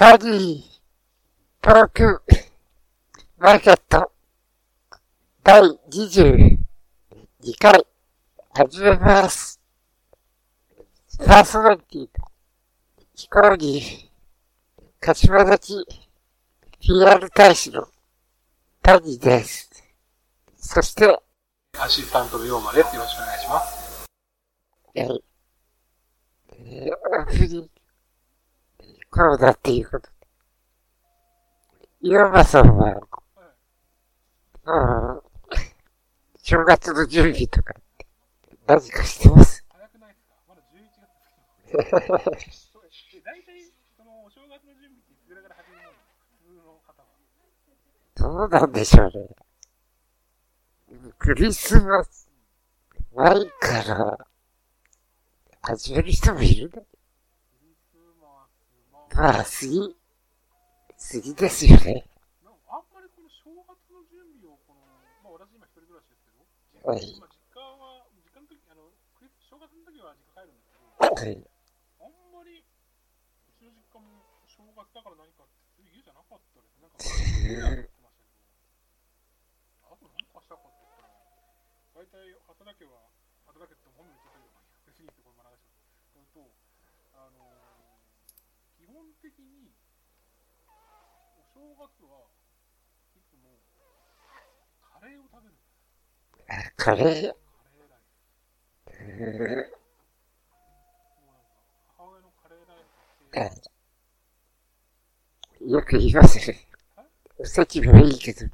パリー、トーク、マーケット、第22回、始めます。パーソナリティ、ヒコロギー、柏崎、PR 大使の、タニーです。そして、アシスタントのヨーマです。よろしくお願いします。えー、えー、オープニング、コロナっていうことで。岩間さんは、うん、正月の準備とかって何かしてます？早くないですか？まだ11月です大体、その、お正月の準備っていつぐらいから始めるの？普通の方は。どうなんでしょうね。クリスマス前から始める人もいるね。まあ、過ぎ、過ぎですよね。なんかあんまりこの正月の準備を、この、まあ私今一人暮らしですけど、はい今実家は、実家の時、あの、正月の時は実家帰るんですけど、はい。あんまり、うちの実家も正月だから何かって、そういう家じゃなかったです。なんか、やってましたけど、あと何かしたかって言ったら、大体、働けは、働けって本名言っちゃったけど、別にってこれも流しちゃう。それと、本的に、お正月はいつも、カレーを食べる。カレー、カレーライス。母親のカレーライスって、ーよく言いますね。おせちもいいけど、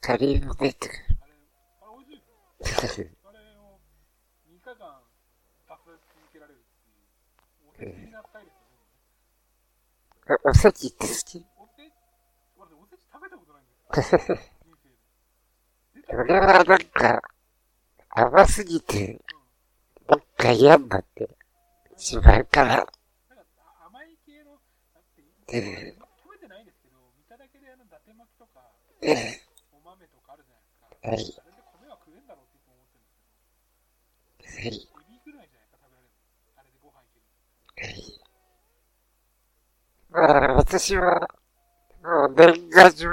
カレーも出てくカレー、あれ美味しい ですよ。る。あれを3日間食べ続けられるっていう、お手的なスタイルですよね。おおせちって好きおせ私おせち食べたことないんですよ。人生で。出た俺はなんか、甘すぎて、なんか嫌になってしまうから、なんかあ甘い系の、だって、え食べてないですけど、見ただけであの、伊達巻きとか、ええお豆とかあるじゃないはいですか。あれで米は食えんだろうって思ってるんですはい、けど、エビぐらいじゃないですか、食べられるの。あれでご飯いける。はい。まあ、私は、もう年賀状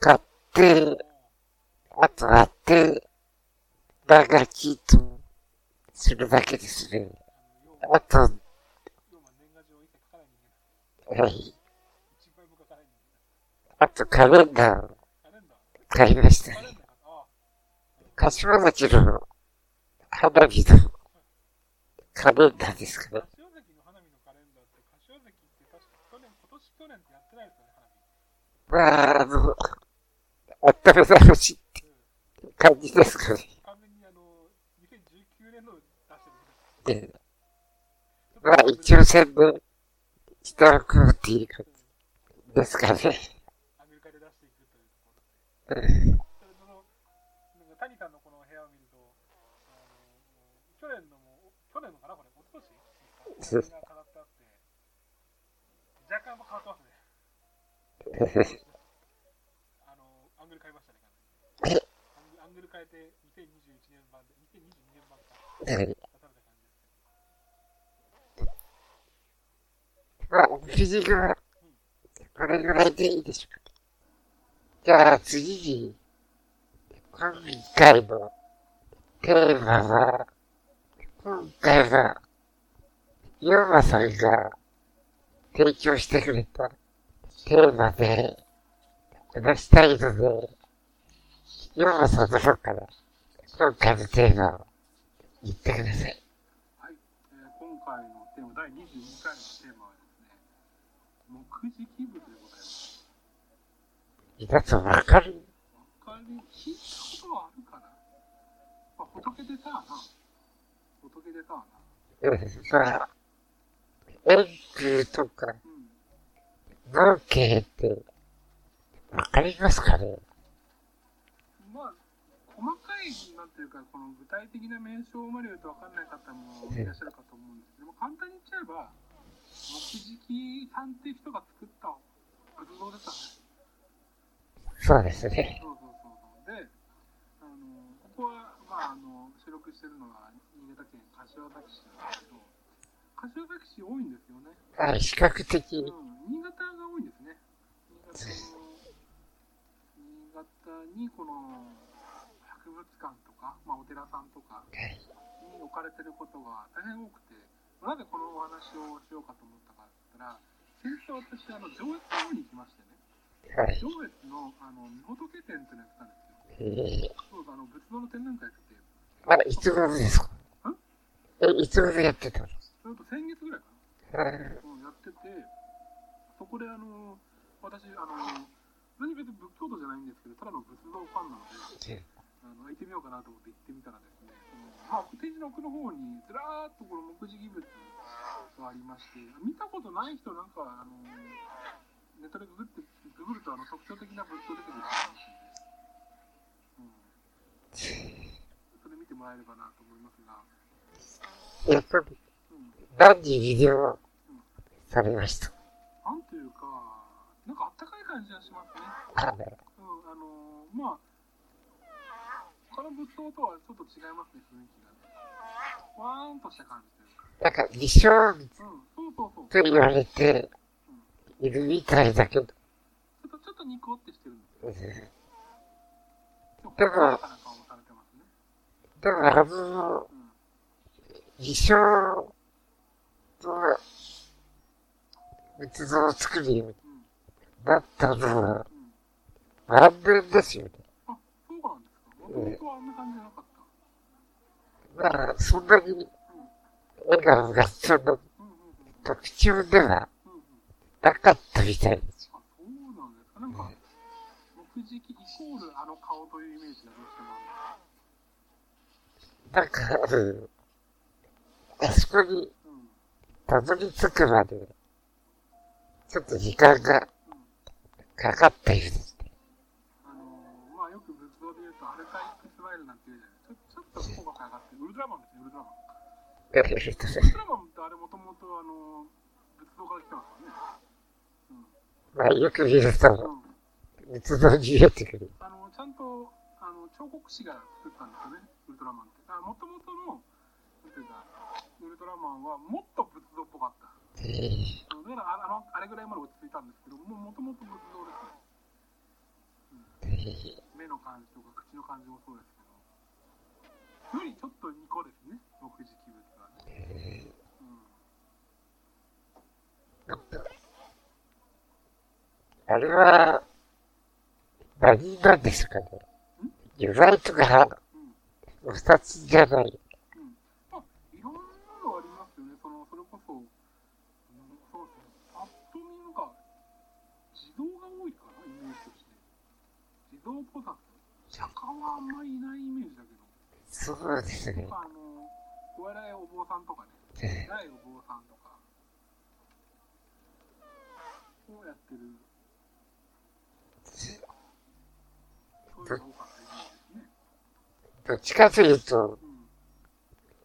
買って、あとあって、長きと、するだけですね。あ、と、はい。あとカレンダーを買いましたね。カレンダーかあ柏崎の花火のカレンダーですかね。柏崎の花火のカレンダーって、柏崎って確か去年、今年去年ってやってないですよね、花火。まあ、あの、温めてほしいって感じですかね。完全にあの、2019年の出してるみたいでまあ、一応宣伝しておこうっていう感じですかね。アメリカで出していくというところで。うんそれその、なんか谷さんのこの部屋を見ると、あの、去年のも、去年のかな、これ、一昨年ですかが飾ってあって、若干変わってますね。あの、アングル変えましたね、完全に。アングルアングル変えて、2021年版で、2022年版か、まあ、オープニングは、これぐらいでいいでしょうか。じゃあ、次に、今回のテーマは、今回は、ヨーマさんが提供してくれたテーマで話したいので、ヨーマさんの方から今回のテーマを言ってください。はい、えー今回のテーマ、第22回のテーマはですね、木時気分でございます。皆さんわかる他に聞いたことはあるかな、まあ、仏でさあな。仏でさあな。うんまあ、円空とかうん。農系ってわかりますかね？い、なんていうか、この具体的な名称まで言うと分かんない方もいらっしゃるかと思うんですけども、簡単に言っちゃえば、木敷さんっていう人が作った仏像ですかね。そうですね。そうそうそう。で、あの、ここは、まあ、あの、収録してるのは新潟県柏崎市なんですけど、柏崎市多いんですよね。あ、比較的、うん、新潟が多いんですね。新潟の、新潟にこの博物館とか、まあ、お寺さんとかはい。に置かれてることが大変多くて、なぜこのお話をしようかと思ったかって言ったら、先日私、あの、上越の方に行きましてね、はい。上越の、あの、御仏展っていうのやってたんですよ。えー、そうあの、仏像の展覧会やってて、まだいつ頃ですか？え、いつ頃やってたの？それと先月ぐらいかな。あうん、やってて、そこであの、私、あの、何別に仏教徒じゃないんですけど、ただの仏像ファンなので、ーあの行ってみようかなと思って行ってみたらですね、そのまあ、展示の奥の方にずらーっとこの木地義物がありまして、見たことない人なんか、あの、ネットでググって、ググるとあの特徴的な仏像出てくるいますんで、うん。それ見てもらえればなと思いますが、やっぱり、うん。何時ビデオされました？なんというか、なんかあったかい感じがしますね。うん、あのーまあ、他の仏像とはちょっと違いますね、雰囲気がね。わーんとした感じというか。なんか、理想うん、そうそうそう。と言われているみたいだけど、ちょっと、ちょっとニコってしてるんですうんでも、だから華やかな顔もあの、うん。理想と、仏像を作るようにうん。なったのは、うん。何年ですよね。あ、そうなんですか。もともとはあんな感じじゃなかった。だから、そんなにうん。笑顔がその。特徴では。なかったみたいです。そうなんですか。なんか、木時期イコールあの顔というイメージがどうしてもあなんか、うんあそこに。たどり着くまで、ちょっと時間が。かかったようですウルトラマンですよウルトラマンウルトラマンってあれもともとあの、仏像から来てますからねうん。まあよく見ると、うん、仏像に見えてくる。あのちゃん。とあの彫刻師が作ったん。ですよねウルトラマンってもともとのなん。ていうかウルトラマンはもっと仏像っぽかったえーあのあれぐらいまで落ち着いたん。ですけどもうもともと仏像ですねえー目の感じとか口の感じもそうですよりちょっとニコですね木時器物はね、えうんーなんかあれは、何なんですかね。由来とか、うん二つじゃない。うんまあ、いろんなのありますよね。そのそれこそ、うん、そうですね。パッと見なんか、自動が多いかな、イメージとして。自動菩薩。釈迦はあんまりいないイメージだけど。そうですねあの、お笑いお坊さんとかね。え偉いお坊さんとか。をやってる。そういうのが多かどっちかというと、うん。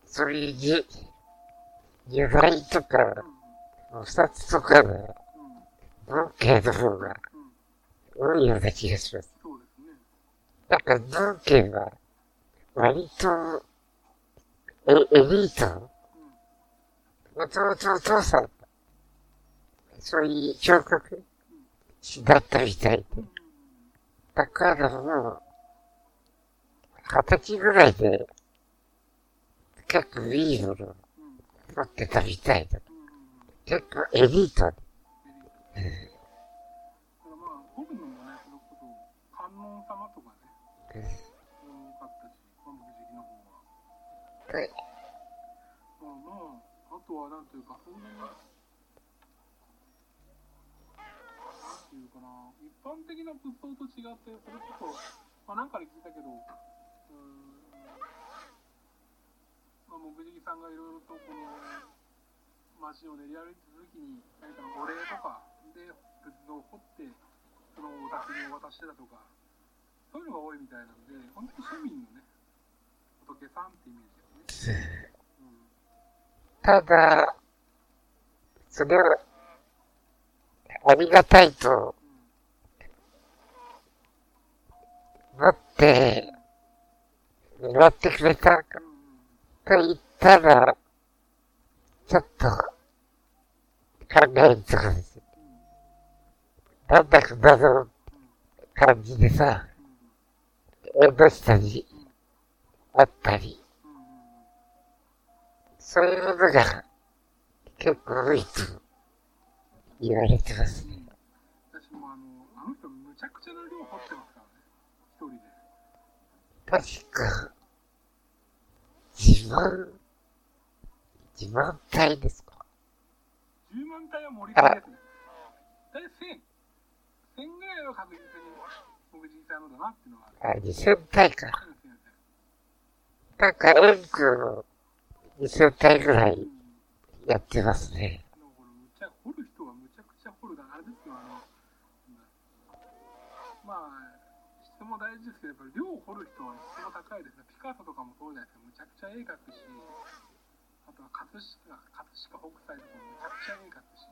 そういうに由来とか、うん。二つとかのうん。文系の方がうん。多いような気がします。そうですね。なんか文系は、割と、エエリート、うん？もともとお父さんが、そういう彫刻師だったみたいで。だからもう、二十歳ぐらいで、結構いいもの。持ってたみたいだ。結構エリートで。うんは。でまあまあ、あとはなんというか、そんなに、なんていうかな、一般的な仏像と違って、それこそ、まあなんかで聞いたけど、うん、まあ、木地さんがいろいろとこの、街を練り歩いてた時に、何かのお礼とかで仏像を彫って、そのお宅にお渡してたとか、そういうのが多いみたいなんで、本当に庶民のね、仏さんってイメージ。ただ、それは、ありがたいと思って、祝ってくれたかと言ったら、ちょっと、考えるとこです。なんだか謎の感じでさ、縁の下にあったり、そういうのが結構多いと言われてますね。私もあの、あの人むちゃくちゃな量掘ってますからね。一人で。確か、自慢、自慢体ですか？10万体は盛り込みですね。大体1000。1000ぐらいは確実に僕実際のだなっていうのがある。あ、2000体か。なんか、円空の2000体ぐらいやってますね。掘る人がむちゃくちゃ掘るだあれですよ。あのまあ質も大事ですけどやっぱり量を掘る人は質も高いですね。ピカソとかもそうじゃないですかむちゃくちゃ絵描くしあとは葛飾葛飾北斎とかもむちゃくちゃ絵描くし、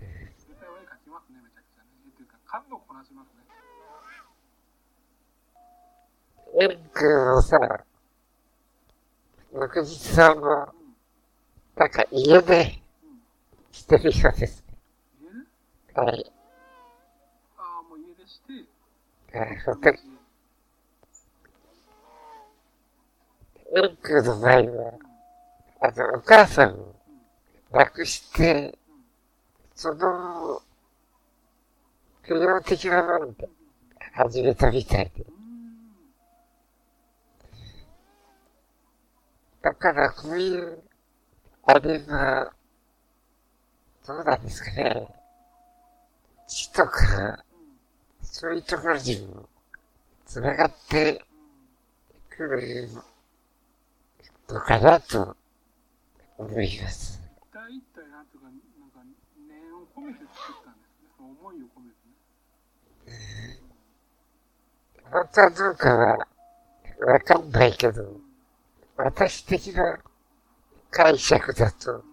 うん、実際は絵描きますねめちゃくちゃね。絵というか感度をこなしますね。円空のさ、翌日さんも、うんなんか家でうんしてる人ですね。家で？はい。ああもう家出して。あ本当に、円空の場合は、あの、お母さん。を亡くして、その、供養的なもので始めたみたいで。うんだから、こういう、あれは、どうなんですかね。血とか、そういうところにも、繋がってくるのかなと思います。一体一体なんとか、なんか念を込めて作ったんですね。その思いを込めてね。本当はどうかは、わかんないけど、私的な解釈だと、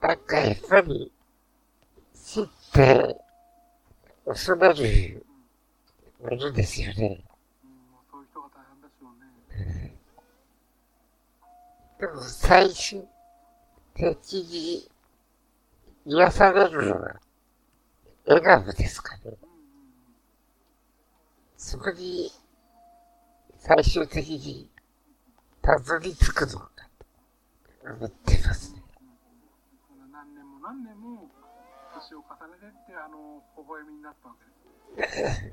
なんかやっぱり、死って、恐れるものですよね。うん、そういう人が大変でしょうね。でも最終的に癒されるのは笑顔ですかね。そこに最終的にたどり着くのかと思ってますね。何年も何年も年を重ねてって、あの、微笑みになったわけです。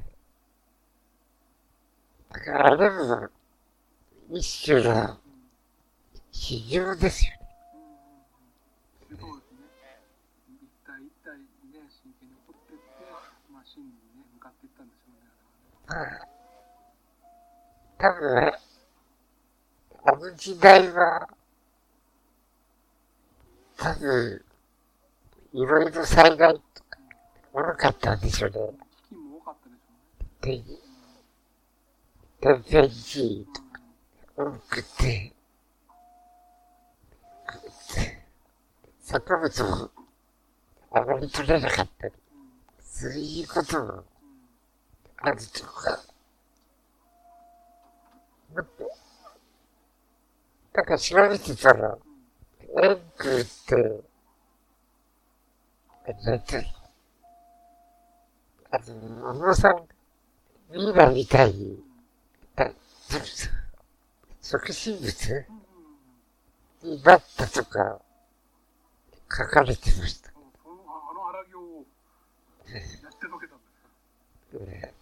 だからあれも一種の修行ですよね。うん。そうですね。一体一体ね、真剣に掘っていって、まあ、真にね、向かっていったんでしょうね。多分、あの時代は、多分、いろいろ災害とか多かったんでしょうね。危機も多かったでしょうね。で、天変地異とか多くて、作物もあまり取れなかったり、そういうこともうんあるとか、もっと、なんか調べてたら、円空って、なんて、あの、小野さん、ミイラみたいに、あ食品物になったとか、書かれてました。ああの荒行をやってのけたんですか？ね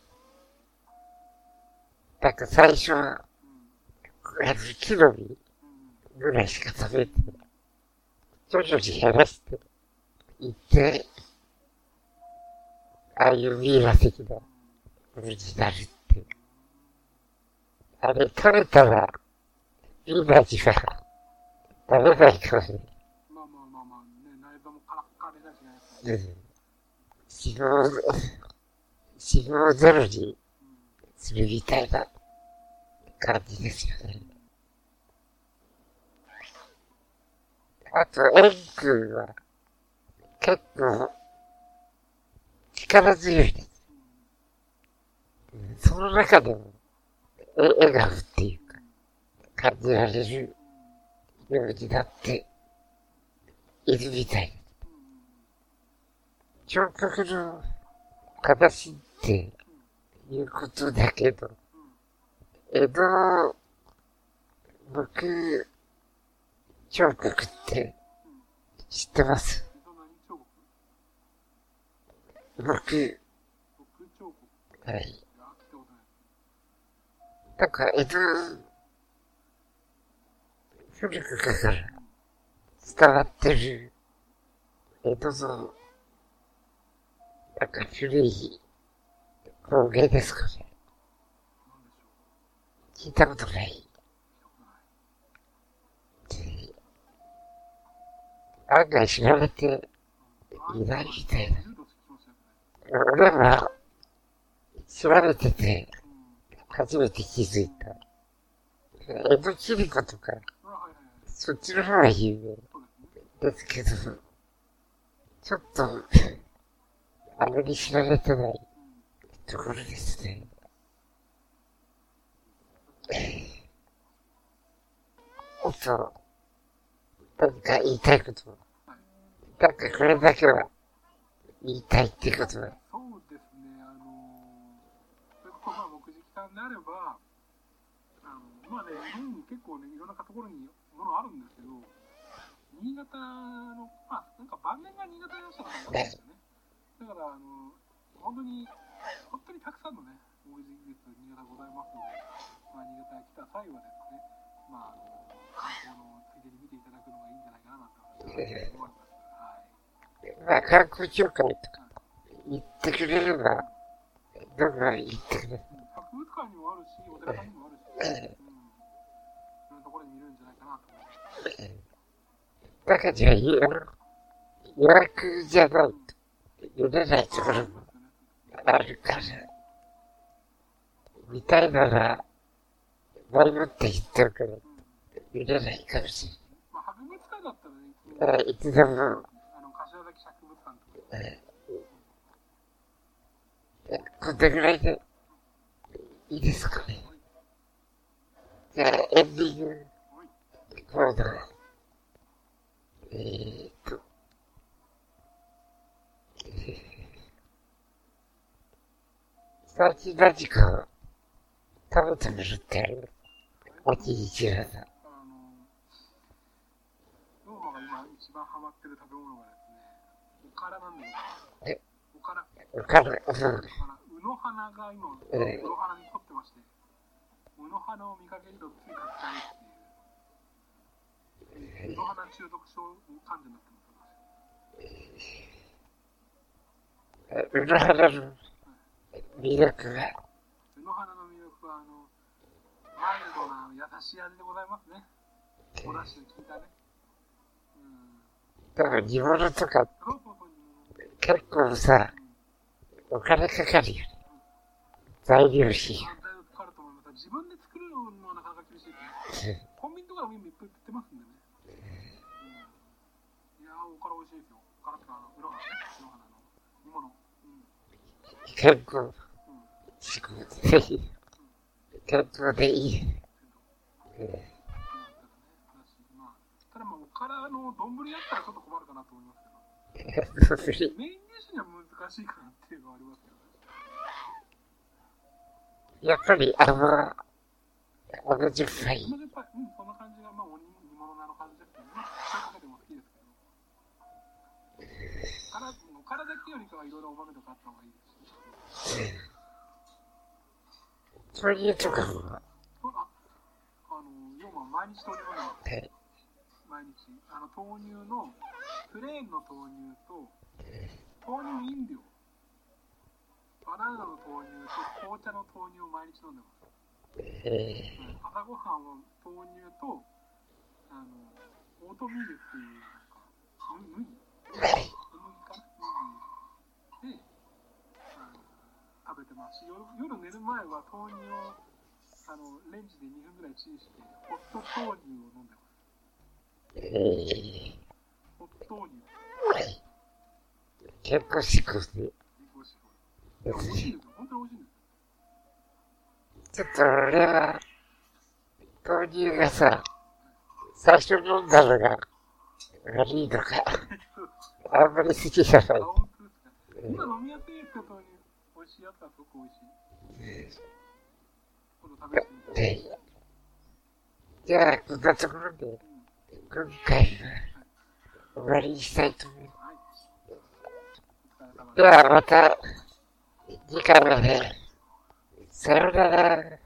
なんか最初は、うんあの木の実うんぐらいしか食べてない。徐々に減らしていって、ああいうミイラ的なものになるっていう。あれ食べたら、ミイラには。なれないかもしれない。まあまあまあまあ、ね、内臓もカラッカラだしね。うん。脂肪、脂肪ゼロにするみたいな感じですよね。あと、エン君は結構力強いです。その中でも、笑顔っていうか、感じられるようになっているみたいです。彫刻の形っていうことだけど、江戸、僕、彫刻って知ってます？僕、はい。なんか江戸、古くから伝わってる江戸の、なんか古い工芸ですかね。聞いたことない。聞いたことない案外知られていないみたいな。柔道って俺は調べてて初めて気づいた。江戸切子とか、そっちの方が有名ですけど、ちょっと、あまり知られてないところですね。おっと、何か言いたいことは、なんかこれだけは言いたいってことは、そうですね、あのそれこそまあ目次期間であれば、あのまあね、日本結構ね、いろんなところにものあるんですけど、新潟の、まあ、なんか晩年が新潟の人なんですよね。だから、あの本当に、本当にたくさんのね、目次技術、新潟ございますので、まあ、新潟に来た際はですね、まあ、あの観光のついでに見ていただくのがいいんじゃないかなと思います。まあ観光協会とか言ってくれれば、どんどん言ってくれ。博物館にもあるし、お寺さんにもあるし、うん、いろんなところに見れるんじゃないかなと思います。中には言うあ予約じゃないと読めないところもあるから、見たいなら、前もって言ってるから、見れないかもしまあ、博物館だったらね、いつでもれない。いつでも、あの柏崎博物館とか、こんなぐらいで、いいですかね？じゃあ、エンディングコーナー。えーっと、最近何か食べてみるってあるおじいちゃんさん。あの、ローマが今一番ハマってる食べ物がね、からなんだけど、え？おから、わかる。うん。おから、うの花が今、え？うの花に凝ってまして、うの花を見かけるとつい買っちゃうっていう、うの花中毒症患者になってます。うの花の魅力が、うの花の魅力は、あの、マイルドな優しい味でございますね。おだしの効いたね。うん。多分煮物とかそうそうそう。結構さ、お金かかるよね。材料費。だいぶかかると思います。自分で作るのはなかなか厳しい。コンビニとかでも今いっぱい売ってますんでね。うん、いやー、おから美味しいですよ。おからっての、うの花ね。うの煮物。うん。結構、うん。仕事でいでいい。うんまあ、ただまあ、おからの丼やったらちょっと困るかなと思いますメインディッシュには難しいかなっていうのはありますけどね。やっぱり、あの、同じフライ。同じパイ、うん、そんな感じが、まあ、お煮煮物なの感じですけどね。ても好きですけど。から、おからだけよりかはいろいろおとかあった方がいいですし。そういうとこも、あ、あの、要は毎日豆乳飲んでます。はい毎日。あの、豆乳の、プレーンの豆乳と、豆乳飲料。バナナの豆乳と紅茶の豆乳を毎日飲んでます。朝ごはんは豆乳と、あの、オートミールっていう、なんか、む麦小麦か？な麦で、食べてますし、夜夜寝る前は豆乳を、あの、レンジで2分ぐらいチンして、ホット豆乳を飲んでます。ー、えホット豆乳。ー、健康志向で、美味しい。い。や、美味しい。ですよ。本当に美味しい。んですよ。ちょっと俺は、豆乳がさ、最初飲んだのが悪い。のか。あんまり好きじゃない、。今飲みやすい。ことに美味しい。やつはすごく美味しい。この試してみて。じゃあ、こんなところで、今回は終わりにしたいと思います。ですではまた、次回まで、さようなら。